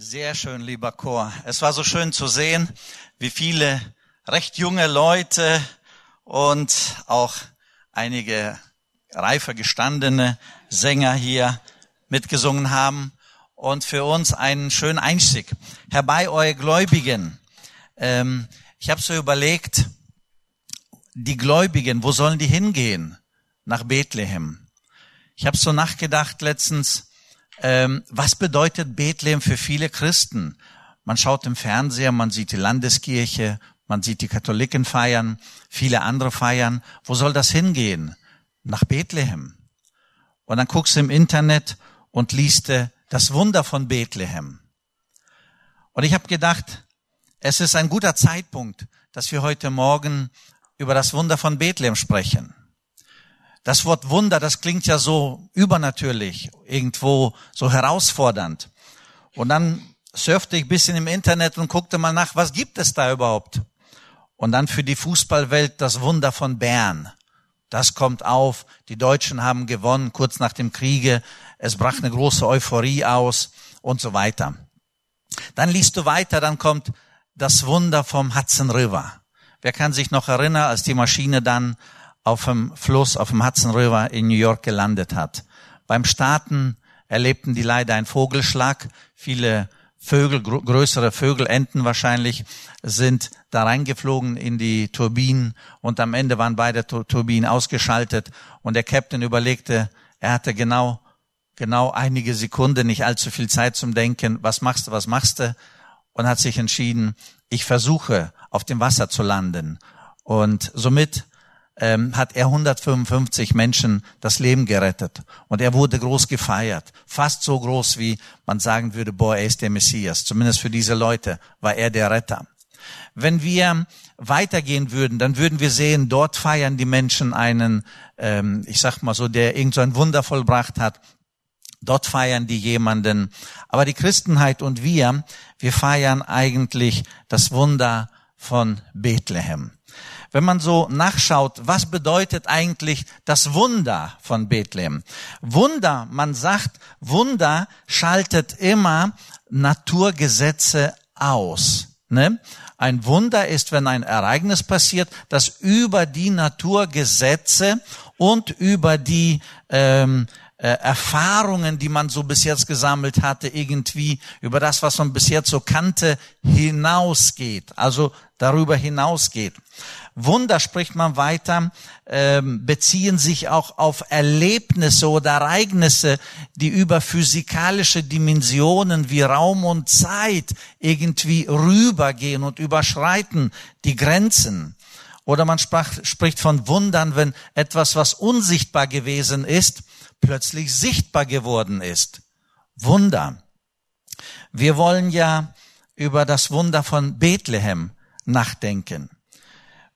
Sehr schön, lieber Chor. Es war so schön zu sehen, wie viele recht junge Leute und auch einige reifer gestandene Sänger hier mitgesungen haben und für uns einen schönen Einstieg. Herbei, eure Gläubigen. Ähm, ich habe so überlegt, die Gläubigen, wo sollen die hingehen? Nach Bethlehem. Ich habe so nachgedacht letztens, ähm, was bedeutet Bethlehem für viele Christen? Man schaut im Fernseher, man sieht die Landeskirche, man sieht die Katholiken feiern, viele andere feiern. Wo soll das hingehen? Nach Bethlehem. Und dann guckst du im Internet und liest das Wunder von Bethlehem. Und ich habe gedacht, es ist ein guter Zeitpunkt, dass wir heute Morgen über das Wunder von Bethlehem sprechen. Das Wort Wunder, das klingt ja so übernatürlich, irgendwo so herausfordernd. Und dann surfte ich ein bisschen im Internet und guckte mal nach, was gibt es da überhaupt? Und dann für die Fußballwelt das Wunder von Bern. Das kommt auf. Die Deutschen haben gewonnen kurz nach dem Kriege. Es brach eine große Euphorie aus und so weiter. Dann liest du weiter, dann kommt das Wunder vom Hudson River. Wer kann sich noch erinnern, als die Maschine dann auf dem Fluss, auf dem Hudson River in New York gelandet hat. Beim Starten erlebten die leider einen Vogelschlag. Viele Vögel, größere Vögel, Enten wahrscheinlich, sind da reingeflogen in die Turbinen und am Ende waren beide Turbinen ausgeschaltet und der Captain überlegte, er hatte genau, genau einige Sekunden, nicht allzu viel Zeit zum Denken, was machst du, was machst du? Und hat sich entschieden, ich versuche auf dem Wasser zu landen. Und somit ähm, hat er 155 Menschen das Leben gerettet. Und er wurde groß gefeiert. Fast so groß, wie man sagen würde, boah, er ist der Messias. Zumindest für diese Leute war er der Retter. Wenn wir weitergehen würden, dann würden wir sehen, dort feiern die Menschen einen, ähm, ich sag mal so, der irgend so ein Wunder vollbracht hat. Dort feiern die jemanden. Aber die Christenheit und wir, wir feiern eigentlich das Wunder von Bethlehem wenn man so nachschaut, was bedeutet eigentlich das Wunder von Bethlehem? Wunder, man sagt, Wunder schaltet immer Naturgesetze aus. Ne? Ein Wunder ist, wenn ein Ereignis passiert, das über die Naturgesetze und über die ähm, äh, Erfahrungen, die man so bis jetzt gesammelt hatte, irgendwie über das, was man bis jetzt so kannte, hinausgeht. Also darüber hinausgeht. Wunder spricht man weiter, ähm, beziehen sich auch auf Erlebnisse oder Ereignisse, die über physikalische Dimensionen wie Raum und Zeit irgendwie rübergehen und überschreiten die Grenzen. Oder man sprach, spricht von Wundern, wenn etwas, was unsichtbar gewesen ist, plötzlich sichtbar geworden ist. Wunder. Wir wollen ja über das Wunder von Bethlehem nachdenken.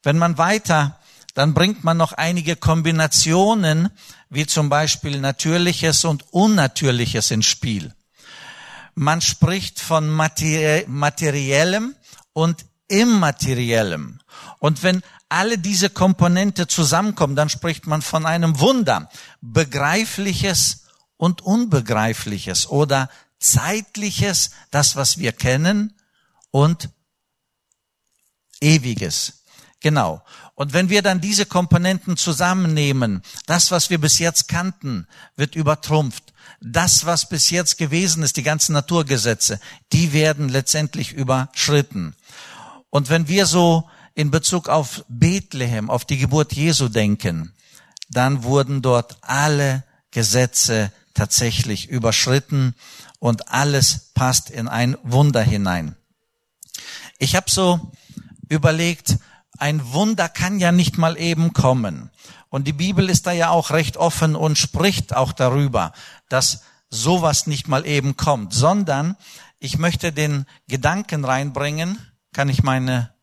Wenn man weiter, dann bringt man noch einige Kombinationen, wie zum Beispiel Natürliches und Unnatürliches ins Spiel. Man spricht von Materiellem und Immateriellem. Und wenn alle diese Komponente zusammenkommen, dann spricht man von einem Wunder. Begreifliches und Unbegreifliches oder Zeitliches, das, was wir kennen, und Ewiges. Genau. Und wenn wir dann diese Komponenten zusammennehmen, das, was wir bis jetzt kannten, wird übertrumpft. Das, was bis jetzt gewesen ist, die ganzen Naturgesetze, die werden letztendlich überschritten. Und wenn wir so in Bezug auf Bethlehem, auf die Geburt Jesu denken, dann wurden dort alle Gesetze tatsächlich überschritten und alles passt in ein Wunder hinein. Ich habe so überlegt, ein Wunder kann ja nicht mal eben kommen. Und die Bibel ist da ja auch recht offen und spricht auch darüber, dass sowas nicht mal eben kommt, sondern ich möchte den Gedanken reinbringen, kann ich meine,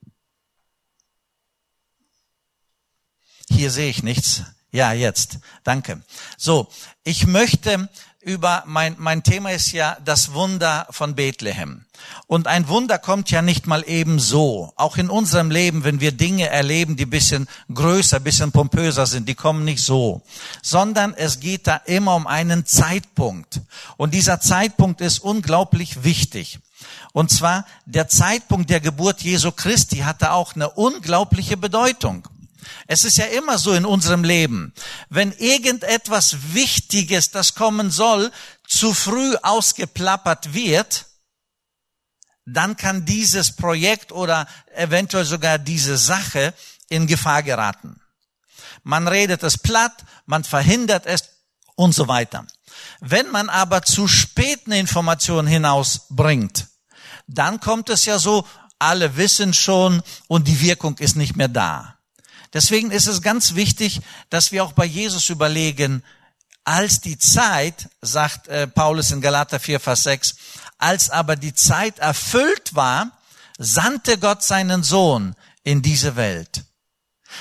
hier sehe ich nichts, ja, jetzt. Danke. So, ich möchte über, mein, mein Thema ist ja das Wunder von Bethlehem. Und ein Wunder kommt ja nicht mal eben so. Auch in unserem Leben, wenn wir Dinge erleben, die bisschen größer, bisschen pompöser sind, die kommen nicht so. Sondern es geht da immer um einen Zeitpunkt. Und dieser Zeitpunkt ist unglaublich wichtig. Und zwar der Zeitpunkt der Geburt Jesu Christi hatte auch eine unglaubliche Bedeutung. Es ist ja immer so in unserem Leben. Wenn irgendetwas Wichtiges, das kommen soll, zu früh ausgeplappert wird, dann kann dieses Projekt oder eventuell sogar diese Sache in Gefahr geraten. Man redet es platt, man verhindert es und so weiter. Wenn man aber zu spät eine Information hinausbringt, dann kommt es ja so, alle wissen schon und die Wirkung ist nicht mehr da. Deswegen ist es ganz wichtig, dass wir auch bei Jesus überlegen, als die Zeit, sagt äh, Paulus in Galater 4, Vers 6, als aber die Zeit erfüllt war, sandte Gott seinen Sohn in diese Welt.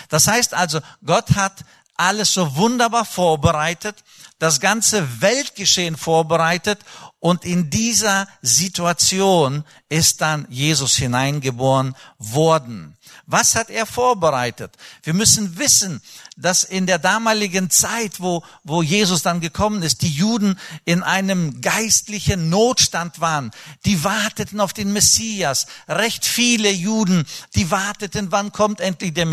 Das heißt also, Gott hat alles so wunderbar vorbereitet, das ganze Weltgeschehen vorbereitet und in dieser Situation ist dann Jesus hineingeboren worden. Was hat er vorbereitet? Wir müssen wissen, dass in der damaligen Zeit, wo, wo Jesus dann gekommen ist, die Juden in einem geistlichen Notstand waren. Die warteten auf den Messias. Recht viele Juden, die warteten, wann kommt endlich der,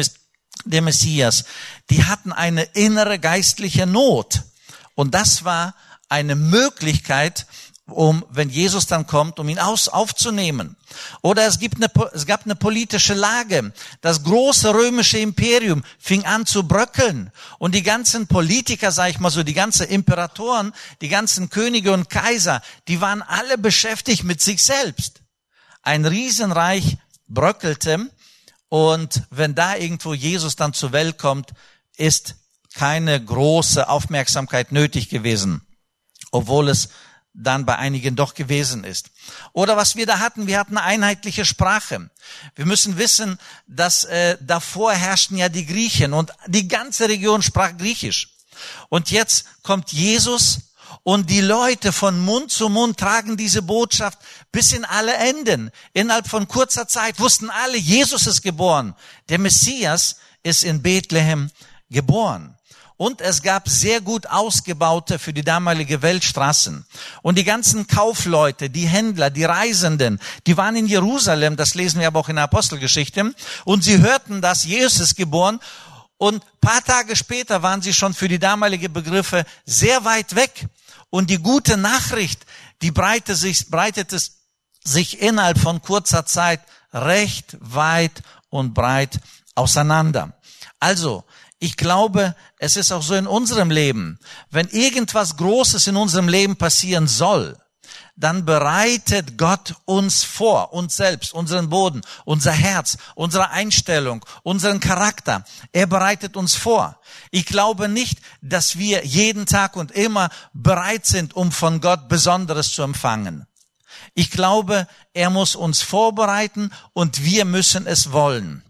der Messias. Die hatten eine innere geistliche Not. Und das war eine Möglichkeit, um, wenn Jesus dann kommt, um ihn aus, aufzunehmen. Oder es, gibt eine, es gab eine politische Lage. Das große römische Imperium fing an zu bröckeln. Und die ganzen Politiker, sag ich mal so, die ganzen Imperatoren, die ganzen Könige und Kaiser, die waren alle beschäftigt mit sich selbst. Ein Riesenreich bröckelte. Und wenn da irgendwo Jesus dann zur Welt kommt, ist keine große Aufmerksamkeit nötig gewesen. Obwohl es dann bei einigen doch gewesen ist. Oder was wir da hatten, wir hatten eine einheitliche Sprache. Wir müssen wissen, dass äh, davor herrschten ja die Griechen und die ganze Region sprach Griechisch. Und jetzt kommt Jesus und die Leute von Mund zu Mund tragen diese Botschaft bis in alle Enden. Innerhalb von kurzer Zeit wussten alle, Jesus ist geboren. Der Messias ist in Bethlehem geboren. Und es gab sehr gut ausgebaute für die damalige Weltstraßen. Und die ganzen Kaufleute, die Händler, die Reisenden, die waren in Jerusalem, das lesen wir aber auch in der Apostelgeschichte, und sie hörten, dass Jesus ist geboren. Und paar Tage später waren sie schon für die damalige Begriffe sehr weit weg. Und die gute Nachricht, die breitete sich, breitete sich innerhalb von kurzer Zeit recht weit und breit auseinander. Also, ich glaube, es ist auch so in unserem Leben. Wenn irgendwas Großes in unserem Leben passieren soll, dann bereitet Gott uns vor, uns selbst, unseren Boden, unser Herz, unsere Einstellung, unseren Charakter. Er bereitet uns vor. Ich glaube nicht, dass wir jeden Tag und immer bereit sind, um von Gott Besonderes zu empfangen. Ich glaube, er muss uns vorbereiten und wir müssen es wollen.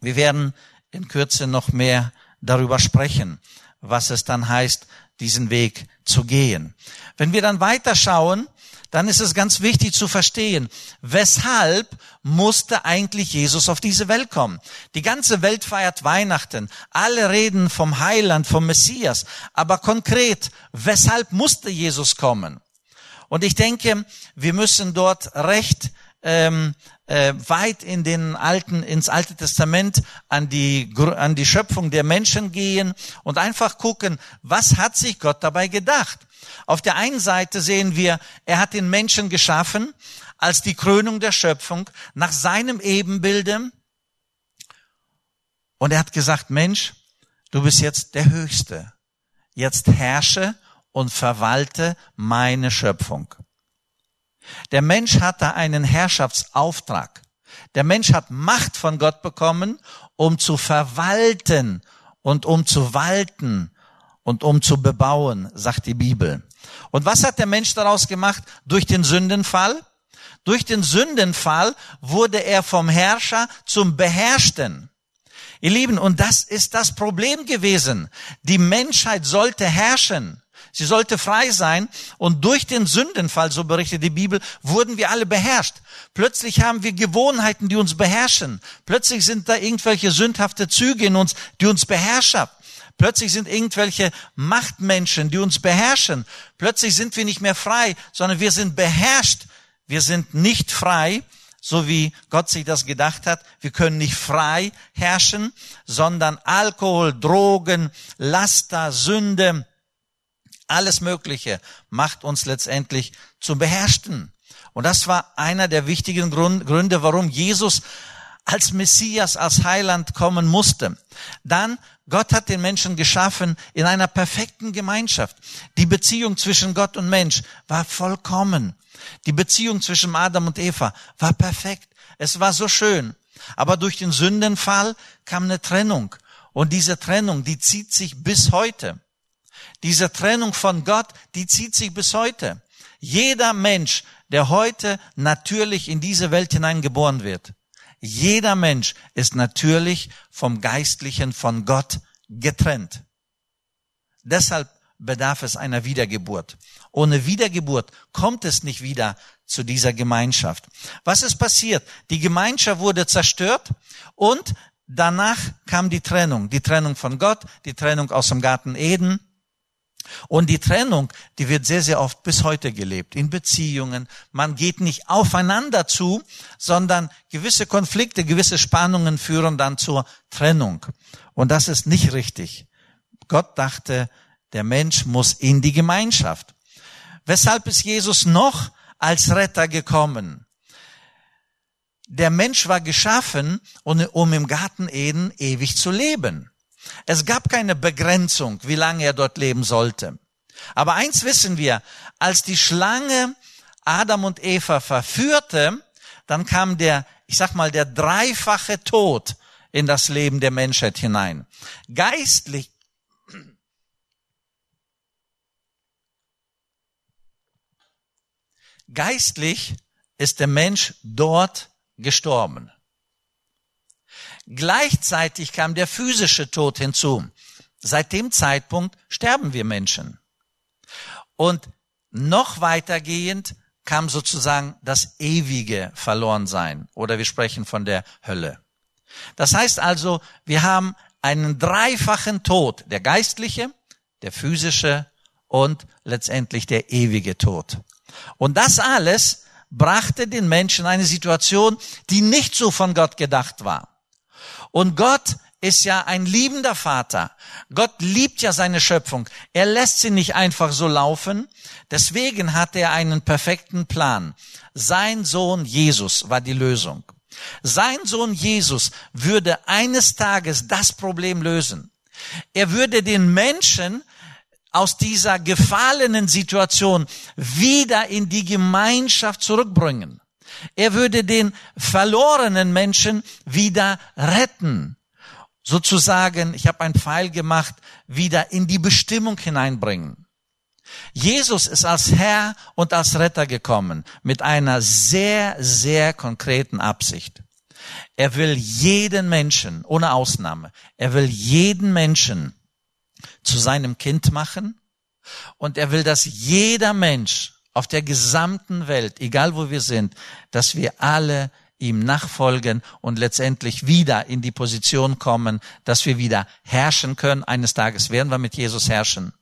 Wir werden in Kürze noch mehr darüber sprechen, was es dann heißt, diesen Weg zu gehen. Wenn wir dann weiterschauen, dann ist es ganz wichtig zu verstehen, weshalb musste eigentlich Jesus auf diese Welt kommen. Die ganze Welt feiert Weihnachten, alle reden vom Heiland, vom Messias, aber konkret, weshalb musste Jesus kommen? Und ich denke, wir müssen dort recht ähm, äh, weit in den alten, ins Alte Testament an die, an die Schöpfung der Menschen gehen und einfach gucken, was hat sich Gott dabei gedacht? Auf der einen Seite sehen wir, er hat den Menschen geschaffen als die Krönung der Schöpfung nach seinem Ebenbilde. Und er hat gesagt, Mensch, du bist jetzt der Höchste. Jetzt herrsche und verwalte meine Schöpfung. Der Mensch hat da einen Herrschaftsauftrag. Der Mensch hat Macht von Gott bekommen, um zu verwalten und um zu walten und um zu bebauen, sagt die Bibel. Und was hat der Mensch daraus gemacht durch den Sündenfall? Durch den Sündenfall wurde er vom Herrscher zum Beherrschten. Ihr Lieben, und das ist das Problem gewesen. Die Menschheit sollte herrschen. Sie sollte frei sein. Und durch den Sündenfall, so berichtet die Bibel, wurden wir alle beherrscht. Plötzlich haben wir Gewohnheiten, die uns beherrschen. Plötzlich sind da irgendwelche sündhafte Züge in uns, die uns beherrschen. Plötzlich sind irgendwelche Machtmenschen, die uns beherrschen. Plötzlich sind wir nicht mehr frei, sondern wir sind beherrscht. Wir sind nicht frei, so wie Gott sich das gedacht hat. Wir können nicht frei herrschen, sondern Alkohol, Drogen, Laster, Sünde, alles Mögliche macht uns letztendlich zum Beherrschten. Und das war einer der wichtigen Gründe, warum Jesus als Messias, als Heiland kommen musste. Dann, Gott hat den Menschen geschaffen in einer perfekten Gemeinschaft. Die Beziehung zwischen Gott und Mensch war vollkommen. Die Beziehung zwischen Adam und Eva war perfekt. Es war so schön. Aber durch den Sündenfall kam eine Trennung. Und diese Trennung, die zieht sich bis heute. Diese Trennung von Gott, die zieht sich bis heute. Jeder Mensch, der heute natürlich in diese Welt hineingeboren wird, jeder Mensch ist natürlich vom Geistlichen, von Gott getrennt. Deshalb bedarf es einer Wiedergeburt. Ohne Wiedergeburt kommt es nicht wieder zu dieser Gemeinschaft. Was ist passiert? Die Gemeinschaft wurde zerstört und danach kam die Trennung. Die Trennung von Gott, die Trennung aus dem Garten Eden. Und die Trennung, die wird sehr, sehr oft bis heute gelebt, in Beziehungen. Man geht nicht aufeinander zu, sondern gewisse Konflikte, gewisse Spannungen führen dann zur Trennung. Und das ist nicht richtig. Gott dachte, der Mensch muss in die Gemeinschaft. Weshalb ist Jesus noch als Retter gekommen? Der Mensch war geschaffen, um im Garten Eden ewig zu leben. Es gab keine Begrenzung, wie lange er dort leben sollte. Aber eins wissen wir, als die Schlange Adam und Eva verführte, dann kam der, ich sag mal, der dreifache Tod in das Leben der Menschheit hinein. Geistlich, Geistlich ist der Mensch dort gestorben. Gleichzeitig kam der physische Tod hinzu. Seit dem Zeitpunkt sterben wir Menschen. Und noch weitergehend kam sozusagen das ewige Verlorensein oder wir sprechen von der Hölle. Das heißt also, wir haben einen dreifachen Tod, der geistliche, der physische und letztendlich der ewige Tod. Und das alles brachte den Menschen eine Situation, die nicht so von Gott gedacht war. Und Gott ist ja ein liebender Vater. Gott liebt ja seine Schöpfung. Er lässt sie nicht einfach so laufen. Deswegen hat er einen perfekten Plan. Sein Sohn Jesus war die Lösung. Sein Sohn Jesus würde eines Tages das Problem lösen. Er würde den Menschen aus dieser gefallenen Situation wieder in die Gemeinschaft zurückbringen. Er würde den verlorenen Menschen wieder retten. Sozusagen, ich habe einen Pfeil gemacht, wieder in die Bestimmung hineinbringen. Jesus ist als Herr und als Retter gekommen mit einer sehr, sehr konkreten Absicht. Er will jeden Menschen, ohne Ausnahme, er will jeden Menschen zu seinem Kind machen und er will, dass jeder Mensch auf der gesamten Welt, egal wo wir sind, dass wir alle ihm nachfolgen und letztendlich wieder in die Position kommen, dass wir wieder herrschen können. Eines Tages werden wir mit Jesus herrschen.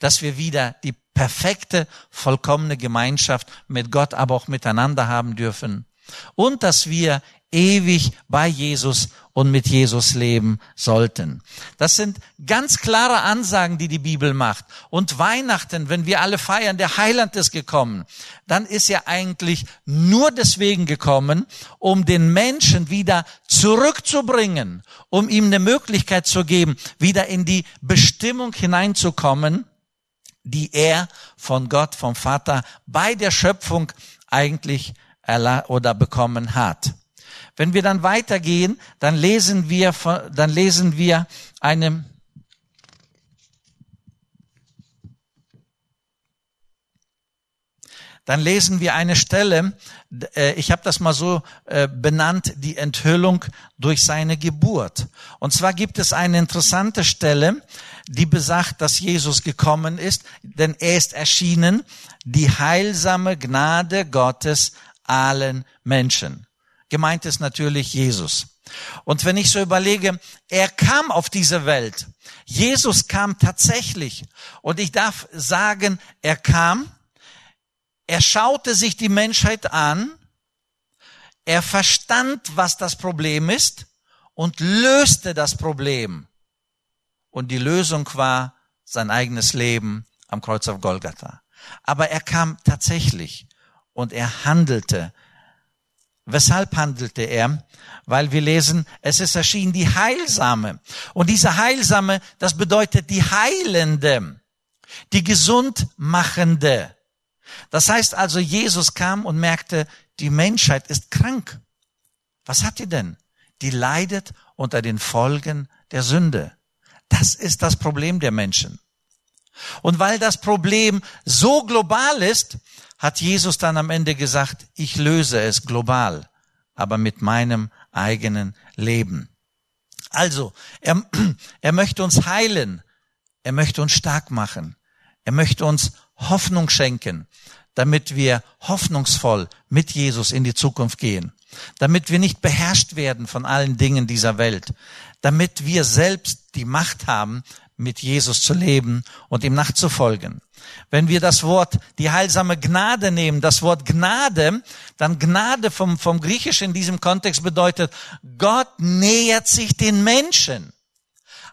Dass wir wieder die perfekte, vollkommene Gemeinschaft mit Gott, aber auch miteinander haben dürfen. Und dass wir ewig bei Jesus und mit Jesus leben sollten. Das sind ganz klare Ansagen, die die Bibel macht. Und Weihnachten, wenn wir alle feiern, der Heiland ist gekommen, dann ist er eigentlich nur deswegen gekommen, um den Menschen wieder zurückzubringen, um ihm eine Möglichkeit zu geben, wieder in die Bestimmung hineinzukommen, die er von Gott, vom Vater bei der Schöpfung eigentlich oder bekommen hat. Wenn wir dann weitergehen, dann lesen wir, dann lesen wir eine, dann lesen wir eine Stelle, äh, ich habe das mal so äh, benannt, die Enthüllung durch seine Geburt. Und zwar gibt es eine interessante Stelle, die besagt, dass Jesus gekommen ist, denn er ist erschienen, die heilsame Gnade Gottes allen Menschen. Gemeint ist natürlich Jesus. Und wenn ich so überlege, er kam auf diese Welt. Jesus kam tatsächlich. Und ich darf sagen, er kam, er schaute sich die Menschheit an, er verstand, was das Problem ist und löste das Problem. Und die Lösung war sein eigenes Leben am Kreuz auf Golgatha. Aber er kam tatsächlich und er handelte Weshalb handelte er? Weil wir lesen, es ist erschienen die Heilsame. Und diese Heilsame, das bedeutet die Heilende, die Gesundmachende. Das heißt also, Jesus kam und merkte, die Menschheit ist krank. Was hat die denn? Die leidet unter den Folgen der Sünde. Das ist das Problem der Menschen. Und weil das Problem so global ist, hat Jesus dann am Ende gesagt, ich löse es global, aber mit meinem eigenen Leben. Also, er, er möchte uns heilen, er möchte uns stark machen, er möchte uns Hoffnung schenken, damit wir hoffnungsvoll mit Jesus in die Zukunft gehen, damit wir nicht beherrscht werden von allen Dingen dieser Welt, damit wir selbst die Macht haben, mit Jesus zu leben und ihm nachzufolgen. Wenn wir das Wort, die heilsame Gnade nehmen, das Wort Gnade, dann Gnade vom, vom Griechisch in diesem Kontext bedeutet, Gott nähert sich den Menschen.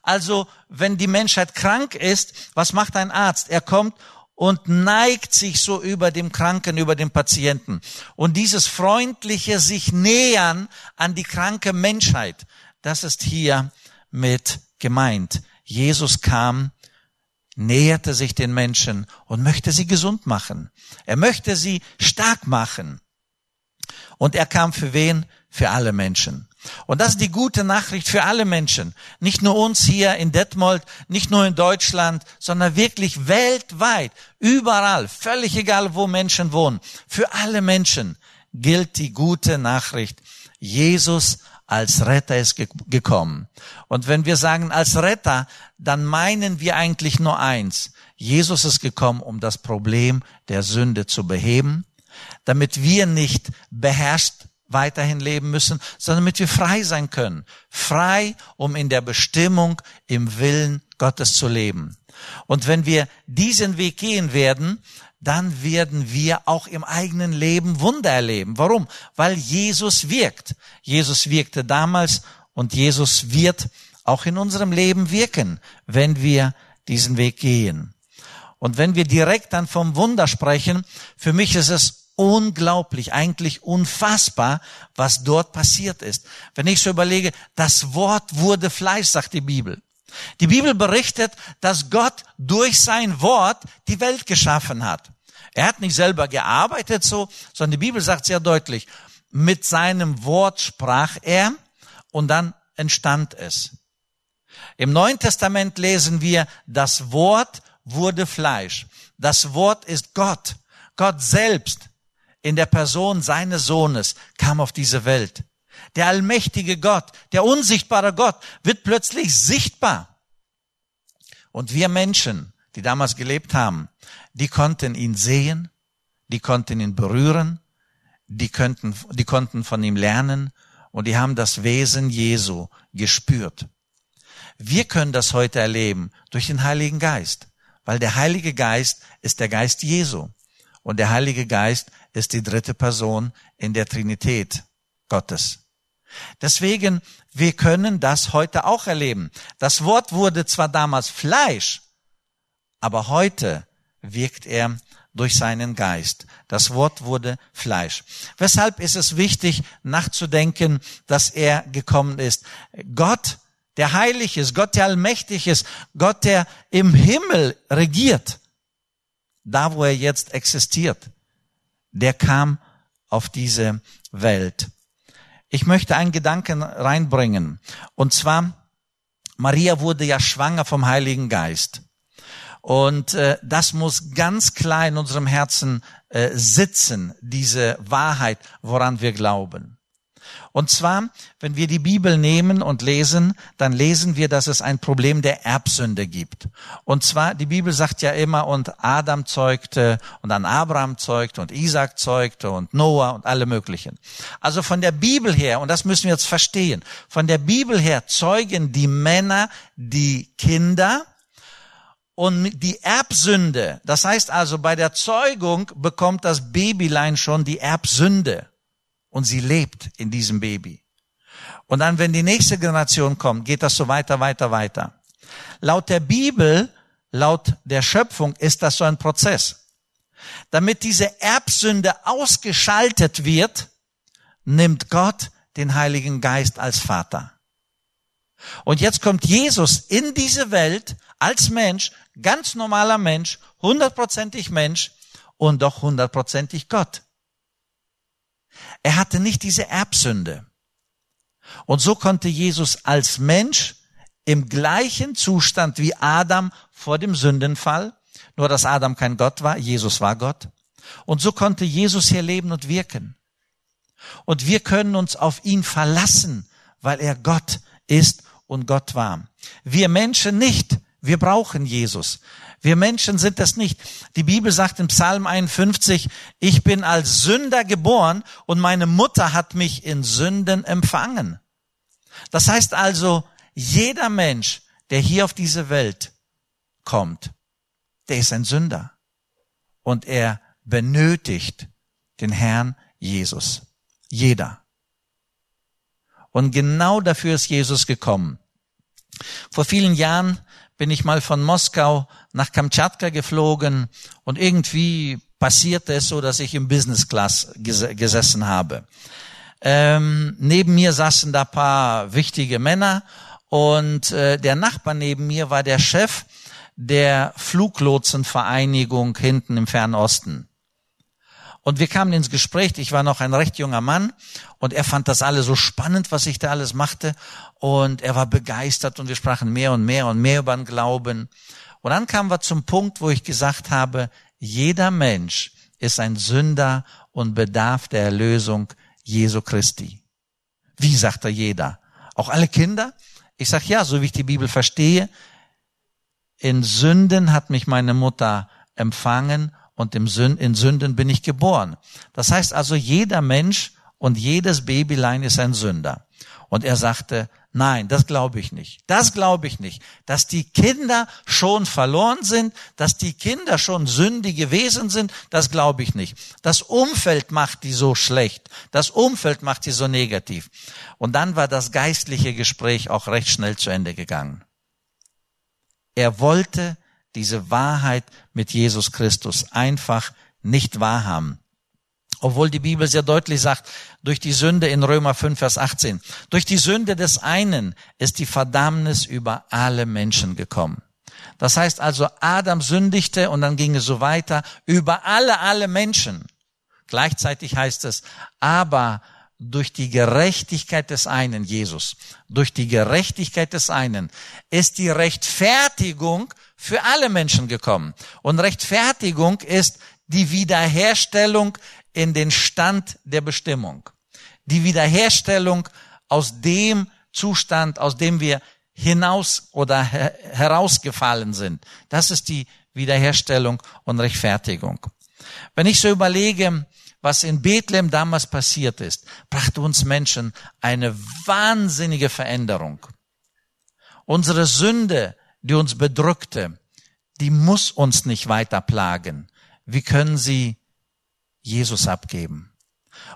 Also, wenn die Menschheit krank ist, was macht ein Arzt? Er kommt und neigt sich so über dem Kranken, über den Patienten. Und dieses freundliche sich nähern an die kranke Menschheit, das ist hier mit gemeint. Jesus kam, näherte sich den Menschen und möchte sie gesund machen. Er möchte sie stark machen. Und er kam für wen? Für alle Menschen. Und das ist die gute Nachricht für alle Menschen. Nicht nur uns hier in Detmold, nicht nur in Deutschland, sondern wirklich weltweit, überall, völlig egal, wo Menschen wohnen. Für alle Menschen gilt die gute Nachricht. Jesus als Retter ist gekommen. Und wenn wir sagen als Retter, dann meinen wir eigentlich nur eins. Jesus ist gekommen, um das Problem der Sünde zu beheben, damit wir nicht beherrscht weiterhin leben müssen, sondern damit wir frei sein können. Frei, um in der Bestimmung, im Willen Gottes zu leben. Und wenn wir diesen Weg gehen werden, dann werden wir auch im eigenen Leben Wunder erleben. Warum? Weil Jesus wirkt. Jesus wirkte damals und Jesus wird auch in unserem Leben wirken, wenn wir diesen Weg gehen. Und wenn wir direkt dann vom Wunder sprechen, für mich ist es unglaublich, eigentlich unfassbar, was dort passiert ist. Wenn ich so überlege, das Wort wurde Fleisch, sagt die Bibel. Die Bibel berichtet, dass Gott durch sein Wort die Welt geschaffen hat. Er hat nicht selber gearbeitet so, sondern die Bibel sagt sehr deutlich, mit seinem Wort sprach er und dann entstand es. Im Neuen Testament lesen wir, das Wort wurde Fleisch. Das Wort ist Gott. Gott selbst in der Person seines Sohnes kam auf diese Welt. Der allmächtige Gott, der unsichtbare Gott wird plötzlich sichtbar. Und wir Menschen, die damals gelebt haben, die konnten ihn sehen, die konnten ihn berühren, die, könnten, die konnten von ihm lernen und die haben das Wesen Jesu gespürt. Wir können das heute erleben durch den Heiligen Geist, weil der Heilige Geist ist der Geist Jesu und der Heilige Geist ist die dritte Person in der Trinität Gottes. Deswegen, wir können das heute auch erleben. Das Wort wurde zwar damals Fleisch, aber heute wirkt er durch seinen Geist. Das Wort wurde Fleisch. Weshalb ist es wichtig, nachzudenken, dass er gekommen ist? Gott, der heilig ist, Gott, der allmächtig ist, Gott, der im Himmel regiert, da wo er jetzt existiert, der kam auf diese Welt. Ich möchte einen Gedanken reinbringen. Und zwar, Maria wurde ja schwanger vom Heiligen Geist. Und äh, das muss ganz klar in unserem Herzen äh, sitzen, diese Wahrheit, woran wir glauben. Und zwar, wenn wir die Bibel nehmen und lesen, dann lesen wir, dass es ein Problem der Erbsünde gibt. Und zwar, die Bibel sagt ja immer, und Adam zeugte, und dann Abraham zeugte, und Isaac zeugte, und Noah, und alle möglichen. Also von der Bibel her, und das müssen wir jetzt verstehen, von der Bibel her zeugen die Männer die Kinder, und die Erbsünde, das heißt also bei der Zeugung bekommt das Babylein schon die Erbsünde und sie lebt in diesem Baby. Und dann, wenn die nächste Generation kommt, geht das so weiter, weiter, weiter. Laut der Bibel, laut der Schöpfung ist das so ein Prozess. Damit diese Erbsünde ausgeschaltet wird, nimmt Gott den Heiligen Geist als Vater. Und jetzt kommt Jesus in diese Welt als Mensch, ganz normaler Mensch, hundertprozentig Mensch und doch hundertprozentig Gott. Er hatte nicht diese Erbsünde. Und so konnte Jesus als Mensch im gleichen Zustand wie Adam vor dem Sündenfall, nur dass Adam kein Gott war, Jesus war Gott. Und so konnte Jesus hier leben und wirken. Und wir können uns auf ihn verlassen, weil er Gott ist und Gott war. Wir Menschen nicht. Wir brauchen Jesus. Wir Menschen sind das nicht. Die Bibel sagt im Psalm 51, ich bin als Sünder geboren und meine Mutter hat mich in Sünden empfangen. Das heißt also, jeder Mensch, der hier auf diese Welt kommt, der ist ein Sünder. Und er benötigt den Herrn Jesus. Jeder. Und genau dafür ist Jesus gekommen. Vor vielen Jahren bin ich mal von Moskau nach Kamtschatka geflogen und irgendwie passierte es so, dass ich im Business Class ges gesessen habe. Ähm, neben mir saßen da paar wichtige Männer und äh, der Nachbar neben mir war der Chef der Fluglotsenvereinigung hinten im Fernen Osten. Und wir kamen ins Gespräch, ich war noch ein recht junger Mann und er fand das alles so spannend, was ich da alles machte und er war begeistert und wir sprachen mehr und mehr und mehr über den Glauben. Und dann kamen wir zum Punkt, wo ich gesagt habe, jeder Mensch ist ein Sünder und bedarf der Erlösung Jesu Christi. Wie sagt er jeder? Auch alle Kinder? Ich sag ja, so wie ich die Bibel verstehe, in Sünden hat mich meine Mutter empfangen und in Sünden bin ich geboren. Das heißt also, jeder Mensch und jedes Babylein ist ein Sünder. Und er sagte, nein, das glaube ich nicht. Das glaube ich nicht. Dass die Kinder schon verloren sind, dass die Kinder schon sündige Wesen sind, das glaube ich nicht. Das Umfeld macht die so schlecht. Das Umfeld macht sie so negativ. Und dann war das geistliche Gespräch auch recht schnell zu Ende gegangen. Er wollte diese Wahrheit mit Jesus Christus einfach nicht wahrhaben. Obwohl die Bibel sehr deutlich sagt, durch die Sünde in Römer 5, Vers 18, durch die Sünde des einen ist die Verdammnis über alle Menschen gekommen. Das heißt also, Adam sündigte und dann ging es so weiter über alle, alle Menschen. Gleichzeitig heißt es, aber durch die Gerechtigkeit des einen, Jesus, durch die Gerechtigkeit des einen ist die Rechtfertigung für alle Menschen gekommen. Und Rechtfertigung ist die Wiederherstellung in den Stand der Bestimmung. Die Wiederherstellung aus dem Zustand, aus dem wir hinaus oder herausgefallen sind. Das ist die Wiederherstellung und Rechtfertigung. Wenn ich so überlege, was in Bethlehem damals passiert ist, brachte uns Menschen eine wahnsinnige Veränderung. Unsere Sünde die uns bedrückte, die muss uns nicht weiter plagen. Wir können sie Jesus abgeben.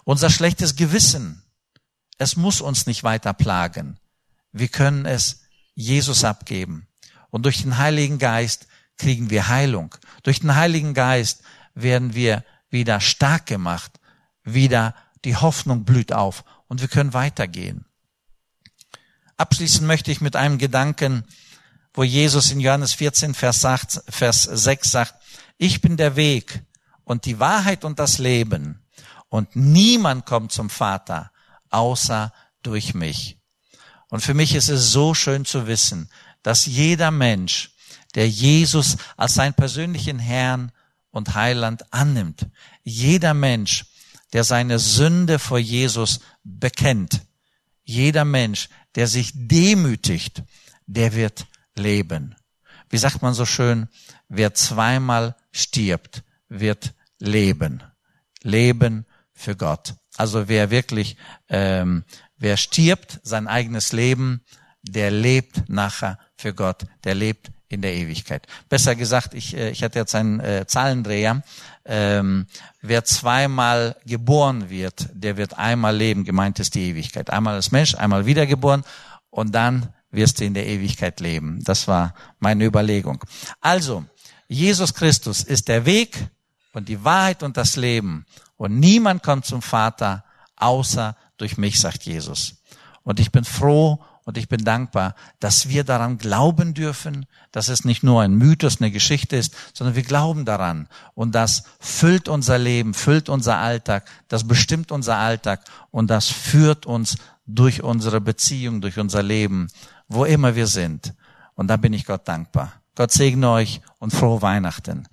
Unser schlechtes Gewissen, es muss uns nicht weiter plagen. Wir können es Jesus abgeben. Und durch den Heiligen Geist kriegen wir Heilung. Durch den Heiligen Geist werden wir wieder stark gemacht. Wieder die Hoffnung blüht auf und wir können weitergehen. Abschließend möchte ich mit einem Gedanken wo Jesus in Johannes 14, Vers, 8, Vers 6 sagt, ich bin der Weg und die Wahrheit und das Leben und niemand kommt zum Vater außer durch mich. Und für mich ist es so schön zu wissen, dass jeder Mensch, der Jesus als seinen persönlichen Herrn und Heiland annimmt. Jeder Mensch, der seine Sünde vor Jesus bekennt, jeder Mensch, der sich demütigt, der wird leben. Wie sagt man so schön, wer zweimal stirbt, wird leben. Leben für Gott. Also wer wirklich, ähm, wer stirbt, sein eigenes Leben, der lebt nachher für Gott, der lebt in der Ewigkeit. Besser gesagt, ich, äh, ich hatte jetzt einen äh, Zahlendreher. Ähm, wer zweimal geboren wird, der wird einmal leben. Gemeint ist die Ewigkeit. Einmal als Mensch, einmal wiedergeboren und dann wirst du in der Ewigkeit leben. Das war meine Überlegung. Also, Jesus Christus ist der Weg und die Wahrheit und das Leben. Und niemand kommt zum Vater außer durch mich, sagt Jesus. Und ich bin froh und ich bin dankbar, dass wir daran glauben dürfen, dass es nicht nur ein Mythos, eine Geschichte ist, sondern wir glauben daran. Und das füllt unser Leben, füllt unser Alltag, das bestimmt unser Alltag und das führt uns durch unsere Beziehung, durch unser Leben, wo immer wir sind. Und da bin ich Gott dankbar. Gott segne euch und frohe Weihnachten.